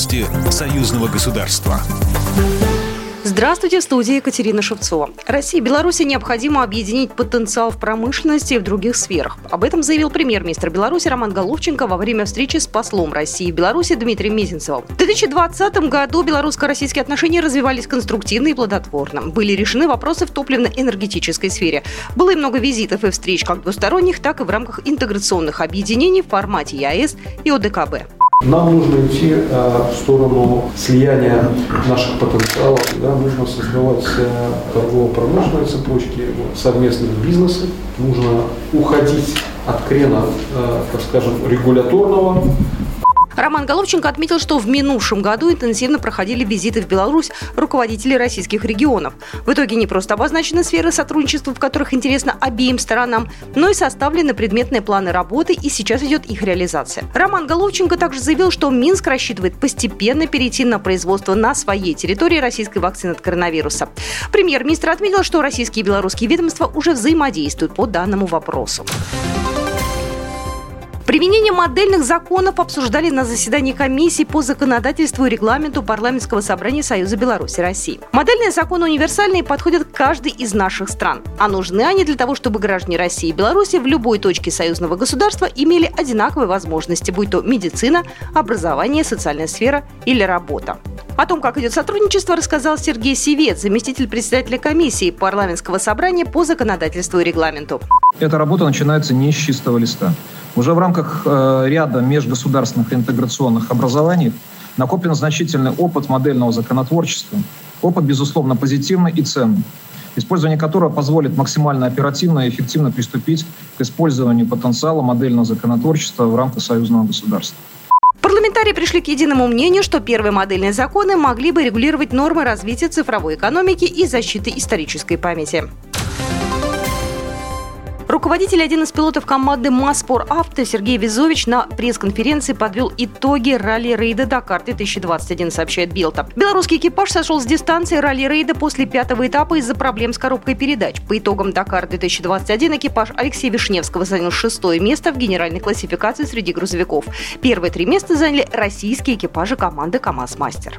Новости союзного государства. Здравствуйте, в студии Екатерина Шевцова. России и Беларуси необходимо объединить потенциал в промышленности и в других сферах. Об этом заявил премьер-министр Беларуси Роман Головченко во время встречи с послом России и Беларуси Дмитрием Мезенцевым. В 2020 году белорусско-российские отношения развивались конструктивно и плодотворно. Были решены вопросы в топливно-энергетической сфере. Было и много визитов и встреч как двусторонних, так и в рамках интеграционных объединений в формате ЕАЭС и ОДКБ. Нам нужно идти э, в сторону слияния наших потенциалов. Да, нужно создавать э, торгово-промышленные цепочки, совместные бизнесы. Нужно уходить от крена, э, так скажем, регуляторного Роман Головченко отметил, что в минувшем году интенсивно проходили визиты в Беларусь руководителей российских регионов. В итоге не просто обозначены сферы сотрудничества, в которых интересно обеим сторонам, но и составлены предметные планы работы, и сейчас идет их реализация. Роман Головченко также заявил, что Минск рассчитывает постепенно перейти на производство на своей территории российской вакцины от коронавируса. Премьер-министр отметил, что российские и белорусские ведомства уже взаимодействуют по данному вопросу. Применение модельных законов обсуждали на заседании комиссии по законодательству и регламенту парламентского собрания Союза Беларуси России. Модельные законы универсальные подходят к каждой из наших стран. А нужны они для того, чтобы граждане России и Беларуси в любой точке союзного государства имели одинаковые возможности, будь то медицина, образование, социальная сфера или работа. О том, как идет сотрудничество, рассказал Сергей Севец, заместитель председателя комиссии парламентского собрания по законодательству и регламенту. Эта работа начинается не с чистого листа. Уже в рамках э, ряда межгосударственных интеграционных образований накоплен значительный опыт модельного законотворчества. Опыт, безусловно, позитивный и ценный, использование которого позволит максимально оперативно и эффективно приступить к использованию потенциала модельного законотворчества в рамках союзного государства. Парламентарии пришли к единому мнению, что первые модельные законы могли бы регулировать нормы развития цифровой экономики и защиты исторической памяти. Руководитель, один из пилотов команды Маспор Авто Сергей Визович на пресс-конференции подвел итоги ралли-рейда Дакар-2021, сообщает Билта. Белорусский экипаж сошел с дистанции ралли-рейда после пятого этапа из-за проблем с коробкой передач. По итогам Дакар-2021 экипаж Алексея Вишневского занял шестое место в генеральной классификации среди грузовиков. Первые три места заняли российские экипажи команды КАМАЗ-Мастер.